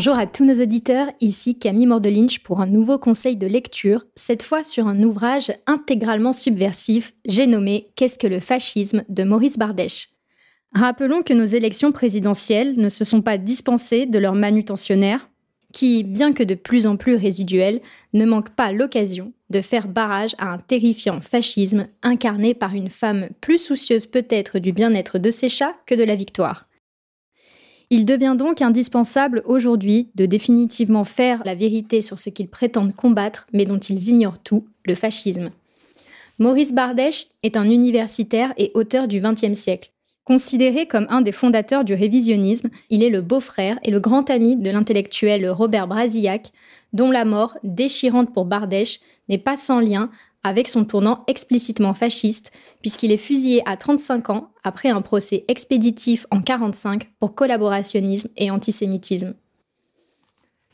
Bonjour à tous nos auditeurs, ici Camille Mordelinch pour un nouveau conseil de lecture, cette fois sur un ouvrage intégralement subversif, j'ai nommé Qu'est-ce que le fascisme de Maurice Bardèche. Rappelons que nos élections présidentielles ne se sont pas dispensées de leurs manutentionnaires, qui, bien que de plus en plus résiduels, ne manquent pas l'occasion de faire barrage à un terrifiant fascisme incarné par une femme plus soucieuse peut-être du bien-être de ses chats que de la victoire. Il devient donc indispensable aujourd'hui de définitivement faire la vérité sur ce qu'ils prétendent combattre, mais dont ils ignorent tout, le fascisme. Maurice Bardèche est un universitaire et auteur du XXe siècle. Considéré comme un des fondateurs du révisionnisme, il est le beau-frère et le grand ami de l'intellectuel Robert Brasillac, dont la mort, déchirante pour Bardèche, n'est pas sans lien avec son tournant explicitement fasciste, puisqu'il est fusillé à 35 ans après un procès expéditif en 45 pour collaborationnisme et antisémitisme.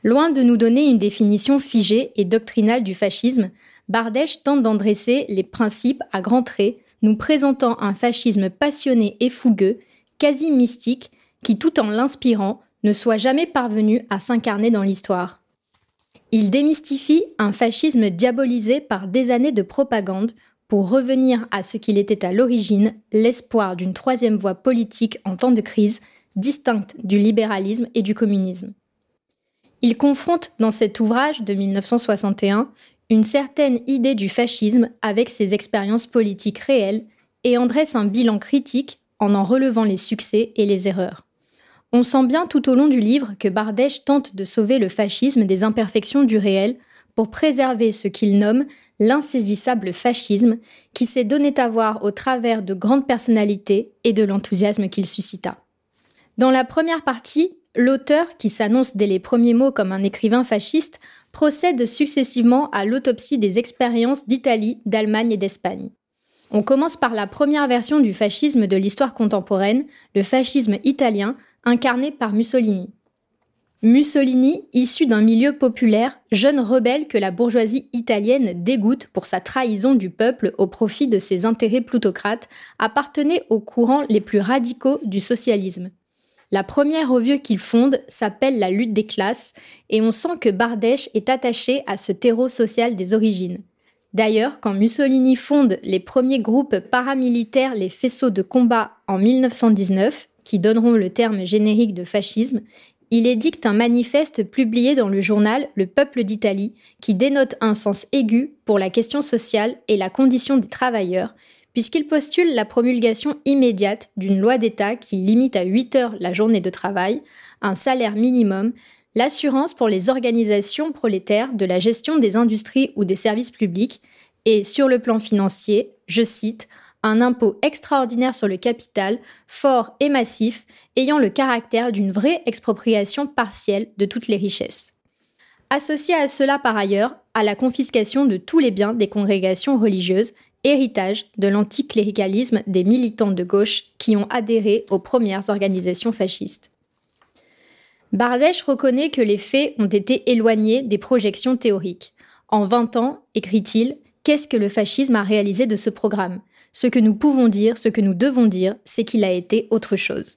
Loin de nous donner une définition figée et doctrinale du fascisme, Bardèche tente d'en dresser les principes à grands traits, nous présentant un fascisme passionné et fougueux, quasi mystique, qui tout en l'inspirant ne soit jamais parvenu à s'incarner dans l'histoire. Il démystifie un fascisme diabolisé par des années de propagande pour revenir à ce qu'il était à l'origine, l'espoir d'une troisième voie politique en temps de crise, distincte du libéralisme et du communisme. Il confronte dans cet ouvrage de 1961 une certaine idée du fascisme avec ses expériences politiques réelles et en dresse un bilan critique en en relevant les succès et les erreurs. On sent bien tout au long du livre que Bardèche tente de sauver le fascisme des imperfections du réel pour préserver ce qu'il nomme l'insaisissable fascisme qui s'est donné à voir au travers de grandes personnalités et de l'enthousiasme qu'il suscita. Dans la première partie, l'auteur, qui s'annonce dès les premiers mots comme un écrivain fasciste, procède successivement à l'autopsie des expériences d'Italie, d'Allemagne et d'Espagne. On commence par la première version du fascisme de l'histoire contemporaine, le fascisme italien, incarné par Mussolini. Mussolini, issu d'un milieu populaire, jeune rebelle que la bourgeoisie italienne dégoûte pour sa trahison du peuple au profit de ses intérêts plutocrates, appartenait aux courants les plus radicaux du socialisme. La première revue qu'il fonde s'appelle La lutte des classes, et on sent que Bardèche est attaché à ce terreau social des origines. D'ailleurs, quand Mussolini fonde les premiers groupes paramilitaires, les faisceaux de combat en 1919, qui donneront le terme générique de fascisme, il édicte un manifeste publié dans le journal Le Peuple d'Italie qui dénote un sens aigu pour la question sociale et la condition des travailleurs, puisqu'il postule la promulgation immédiate d'une loi d'État qui limite à 8 heures la journée de travail, un salaire minimum, l'assurance pour les organisations prolétaires de la gestion des industries ou des services publics, et sur le plan financier, je cite, un impôt extraordinaire sur le capital, fort et massif, ayant le caractère d'une vraie expropriation partielle de toutes les richesses. Associé à cela par ailleurs à la confiscation de tous les biens des congrégations religieuses, héritage de l'anticléricalisme des militants de gauche qui ont adhéré aux premières organisations fascistes. Bardèche reconnaît que les faits ont été éloignés des projections théoriques. En 20 ans, écrit-il, qu'est-ce que le fascisme a réalisé de ce programme? Ce que nous pouvons dire, ce que nous devons dire, c'est qu'il a été autre chose.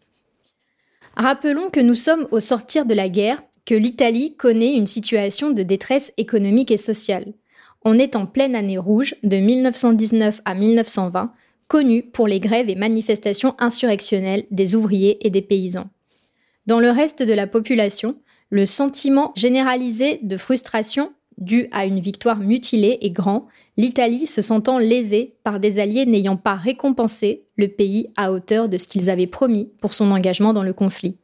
Rappelons que nous sommes au sortir de la guerre, que l'Italie connaît une situation de détresse économique et sociale. On est en pleine année rouge de 1919 à 1920, connue pour les grèves et manifestations insurrectionnelles des ouvriers et des paysans. Dans le reste de la population, le sentiment généralisé de frustration dû à une victoire mutilée et grand, l'Italie se sentant lésée par des alliés n'ayant pas récompensé le pays à hauteur de ce qu'ils avaient promis pour son engagement dans le conflit.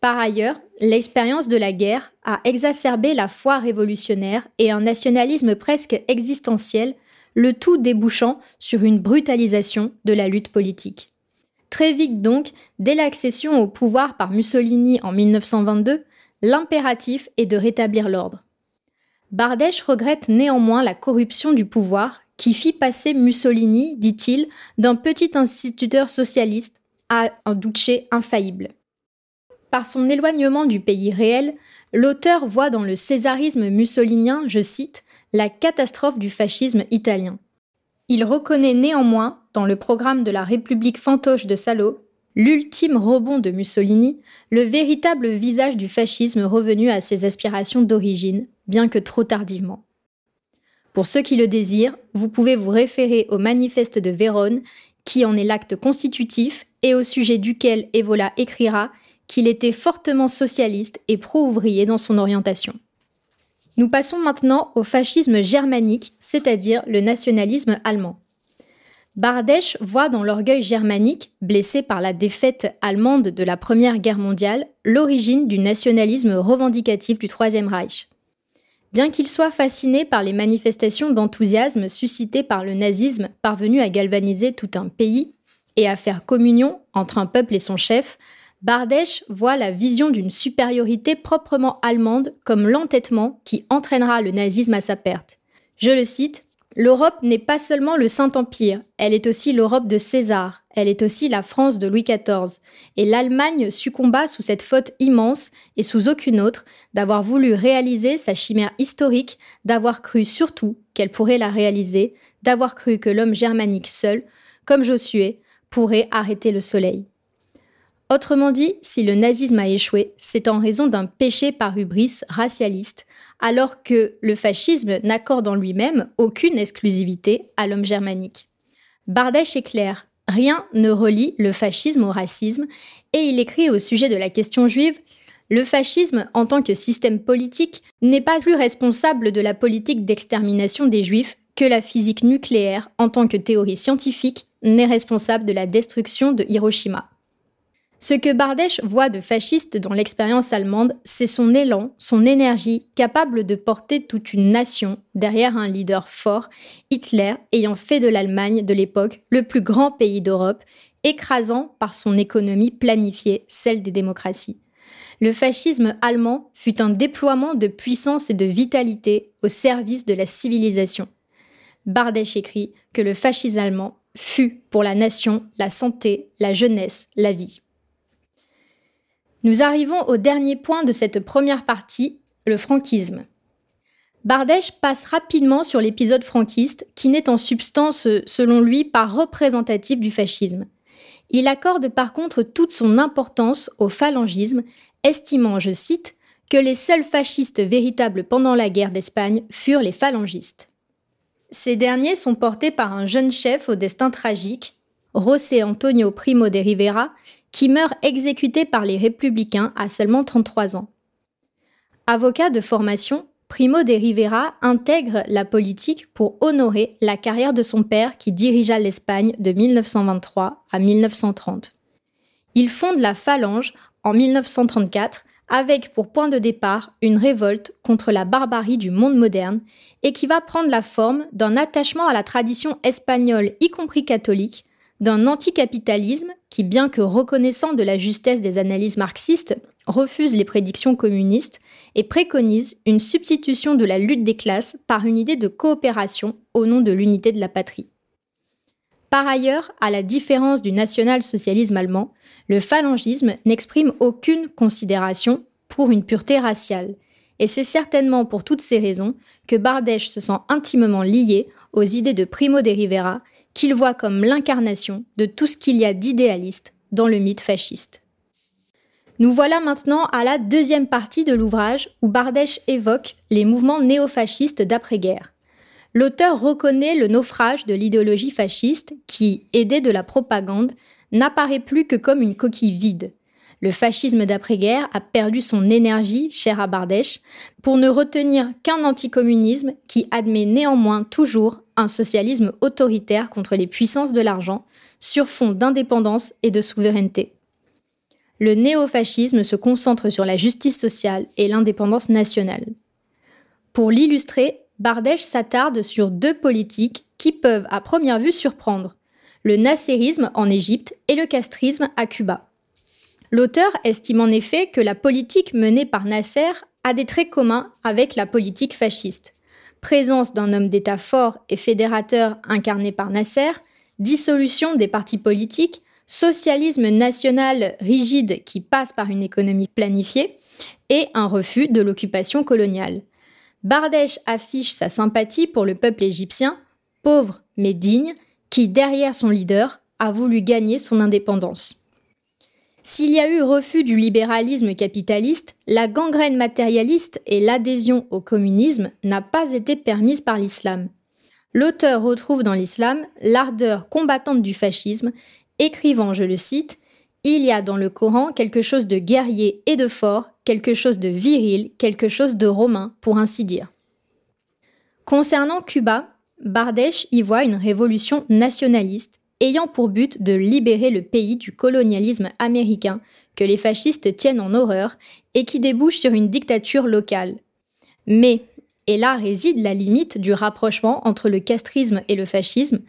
Par ailleurs, l'expérience de la guerre a exacerbé la foi révolutionnaire et un nationalisme presque existentiel, le tout débouchant sur une brutalisation de la lutte politique. Très vite donc, dès l'accession au pouvoir par Mussolini en 1922, l'impératif est de rétablir l'ordre. Bardèche regrette néanmoins la corruption du pouvoir qui fit passer Mussolini, dit-il, d'un petit instituteur socialiste à un duce infaillible. Par son éloignement du pays réel, l'auteur voit dans le césarisme mussolinien, je cite, la catastrophe du fascisme italien. Il reconnaît néanmoins, dans le programme de la République fantoche de Salo, l'ultime rebond de Mussolini, le véritable visage du fascisme revenu à ses aspirations d'origine, bien que trop tardivement. Pour ceux qui le désirent, vous pouvez vous référer au manifeste de Vérone, qui en est l'acte constitutif et au sujet duquel Evola écrira qu'il était fortement socialiste et pro-ouvrier dans son orientation. Nous passons maintenant au fascisme germanique, c'est-à-dire le nationalisme allemand. Bardèche voit dans l'orgueil germanique, blessé par la défaite allemande de la Première Guerre mondiale, l'origine du nationalisme revendicatif du Troisième Reich. Bien qu'il soit fasciné par les manifestations d'enthousiasme suscitées par le nazisme parvenu à galvaniser tout un pays et à faire communion entre un peuple et son chef, Bardèche voit la vision d'une supériorité proprement allemande comme l'entêtement qui entraînera le nazisme à sa perte. Je le cite, L'Europe n'est pas seulement le Saint-Empire, elle est aussi l'Europe de César, elle est aussi la France de Louis XIV, et l'Allemagne succomba sous cette faute immense et sous aucune autre d'avoir voulu réaliser sa chimère historique, d'avoir cru surtout qu'elle pourrait la réaliser, d'avoir cru que l'homme germanique seul, comme Josué, pourrait arrêter le soleil. Autrement dit, si le nazisme a échoué, c'est en raison d'un péché par hubris racialiste, alors que le fascisme n'accorde en lui-même aucune exclusivité à l'homme germanique. Bardèche est clair, rien ne relie le fascisme au racisme, et il écrit au sujet de la question juive le fascisme, en tant que système politique, n'est pas plus responsable de la politique d'extermination des juifs que la physique nucléaire, en tant que théorie scientifique, n'est responsable de la destruction de Hiroshima. Ce que Bardèche voit de fasciste dans l'expérience allemande, c'est son élan, son énergie, capable de porter toute une nation derrière un leader fort, Hitler ayant fait de l'Allemagne de l'époque le plus grand pays d'Europe, écrasant par son économie planifiée celle des démocraties. Le fascisme allemand fut un déploiement de puissance et de vitalité au service de la civilisation. Bardèche écrit que le fascisme allemand fut pour la nation la santé, la jeunesse, la vie. Nous arrivons au dernier point de cette première partie, le franquisme. Bardèche passe rapidement sur l'épisode franquiste, qui n'est en substance, selon lui, pas représentatif du fascisme. Il accorde par contre toute son importance au phalangisme, estimant, je cite, que les seuls fascistes véritables pendant la guerre d'Espagne furent les phalangistes. Ces derniers sont portés par un jeune chef au destin tragique, José Antonio Primo de Rivera, qui meurt exécuté par les républicains à seulement 33 ans. Avocat de formation, Primo de Rivera intègre la politique pour honorer la carrière de son père qui dirigea l'Espagne de 1923 à 1930. Il fonde la Phalange en 1934 avec pour point de départ une révolte contre la barbarie du monde moderne et qui va prendre la forme d'un attachement à la tradition espagnole, y compris catholique, d'un anticapitalisme qui, bien que reconnaissant de la justesse des analyses marxistes, refuse les prédictions communistes et préconise une substitution de la lutte des classes par une idée de coopération au nom de l'unité de la patrie. Par ailleurs, à la différence du national-socialisme allemand, le phalangisme n'exprime aucune considération pour une pureté raciale, et c'est certainement pour toutes ces raisons que Bardèche se sent intimement lié aux idées de Primo de Rivera qu'il voit comme l'incarnation de tout ce qu'il y a d'idéaliste dans le mythe fasciste. Nous voilà maintenant à la deuxième partie de l'ouvrage où Bardèche évoque les mouvements néofascistes d'après-guerre. L'auteur reconnaît le naufrage de l'idéologie fasciste qui, aidée de la propagande, n'apparaît plus que comme une coquille vide. Le fascisme d'après-guerre a perdu son énergie, chère à Bardèche, pour ne retenir qu'un anticommunisme qui admet néanmoins toujours un socialisme autoritaire contre les puissances de l'argent, sur fond d'indépendance et de souveraineté. Le néofascisme se concentre sur la justice sociale et l'indépendance nationale. Pour l'illustrer, Bardèche s'attarde sur deux politiques qui peuvent à première vue surprendre, le nasserisme en Égypte et le castrisme à Cuba. L'auteur estime en effet que la politique menée par Nasser a des traits communs avec la politique fasciste présence d'un homme d'État fort et fédérateur incarné par Nasser, dissolution des partis politiques, socialisme national rigide qui passe par une économie planifiée, et un refus de l'occupation coloniale. Bardèche affiche sa sympathie pour le peuple égyptien, pauvre mais digne, qui, derrière son leader, a voulu gagner son indépendance. S'il y a eu refus du libéralisme capitaliste, la gangrène matérialiste et l'adhésion au communisme n'a pas été permise par l'islam. L'auteur retrouve dans l'islam l'ardeur combattante du fascisme, écrivant, je le cite, Il y a dans le Coran quelque chose de guerrier et de fort, quelque chose de viril, quelque chose de romain, pour ainsi dire. Concernant Cuba, Bardèche y voit une révolution nationaliste ayant pour but de libérer le pays du colonialisme américain que les fascistes tiennent en horreur et qui débouche sur une dictature locale. Mais, et là réside la limite du rapprochement entre le castrisme et le fascisme,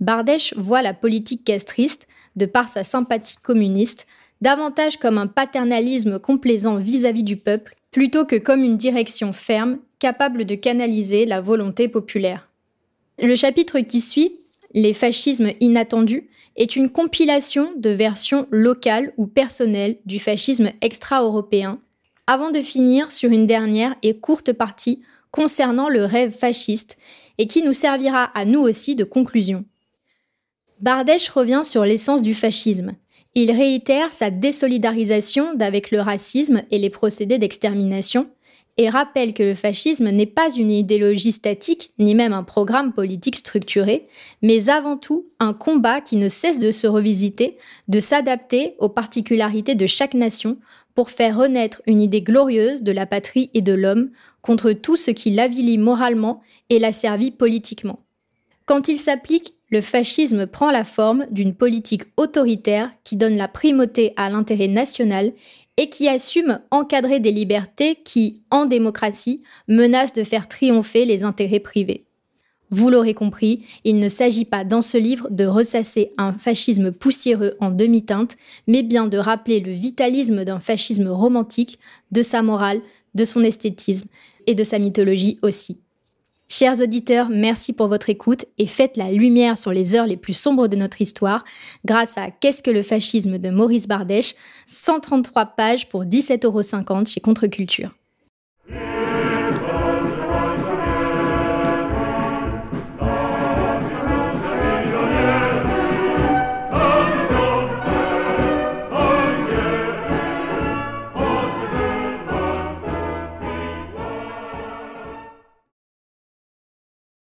Bardèche voit la politique castriste, de par sa sympathie communiste, davantage comme un paternalisme complaisant vis-à-vis -vis du peuple, plutôt que comme une direction ferme, capable de canaliser la volonté populaire. Le chapitre qui suit les fascismes inattendus est une compilation de versions locales ou personnelles du fascisme extra-européen, avant de finir sur une dernière et courte partie concernant le rêve fasciste et qui nous servira à nous aussi de conclusion. Bardèche revient sur l'essence du fascisme. Il réitère sa désolidarisation d'avec le racisme et les procédés d'extermination, et rappelle que le fascisme n'est pas une idéologie statique, ni même un programme politique structuré, mais avant tout un combat qui ne cesse de se revisiter, de s'adapter aux particularités de chaque nation pour faire renaître une idée glorieuse de la patrie et de l'homme contre tout ce qui l'avilit moralement et l'asservit politiquement. Quand il s'applique, le fascisme prend la forme d'une politique autoritaire qui donne la primauté à l'intérêt national et qui assume encadrer des libertés qui, en démocratie, menacent de faire triompher les intérêts privés. Vous l'aurez compris, il ne s'agit pas dans ce livre de ressasser un fascisme poussiéreux en demi-teinte, mais bien de rappeler le vitalisme d'un fascisme romantique, de sa morale, de son esthétisme et de sa mythologie aussi. Chers auditeurs, merci pour votre écoute et faites la lumière sur les heures les plus sombres de notre histoire grâce à Qu'est-ce que le fascisme de Maurice Bardèche, 133 pages pour 17,50 euros chez Contre-Culture.